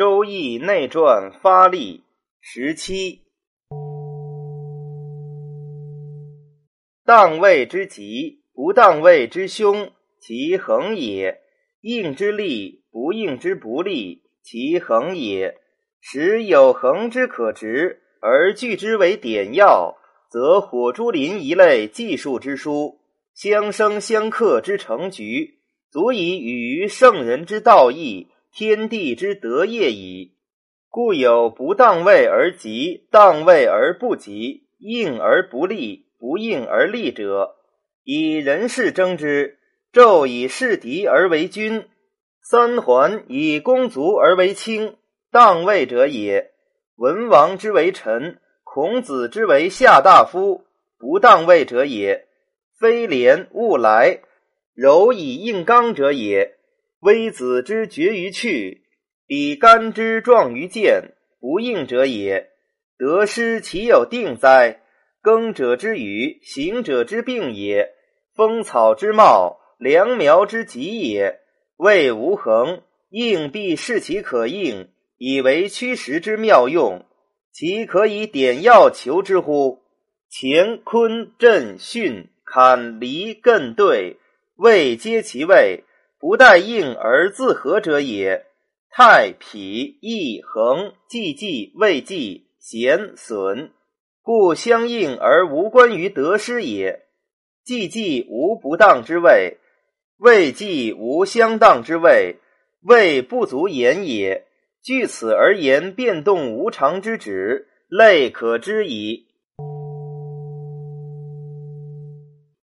周易内传发力十七，当位之吉，不当位之凶，其恒也；应之利，不应之不利，其恒也。时有恒之可执，而据之为典要，则火珠林一类技术之书，相生相克之成局，足以与于圣人之道义。天地之德业矣，故有不当位而吉，当位而不吉，应而不利，不应而利者。以人事争之，纣以弑敌而为君，三桓以公族而为卿，当位者也。文王之为臣，孔子之为下大夫，不当位者也。非廉勿来，柔以应刚者也。微子之绝于去，比干之壮于剑，不应者也。得失其有定哉？耕者之语，行者之病也。风草之茂，良苗之疾也。谓无恒，应必视其可应，以为驱时之妙用。其可以点药求之乎？乾坤震巽坎离艮兑，未皆其位。不待应而自合者也。太否义恒既济未济咸损，故相应而无关于得失也。既济无不当之位，未济无相当之位，位不足言也。据此而言，变动无常之旨，类可知矣。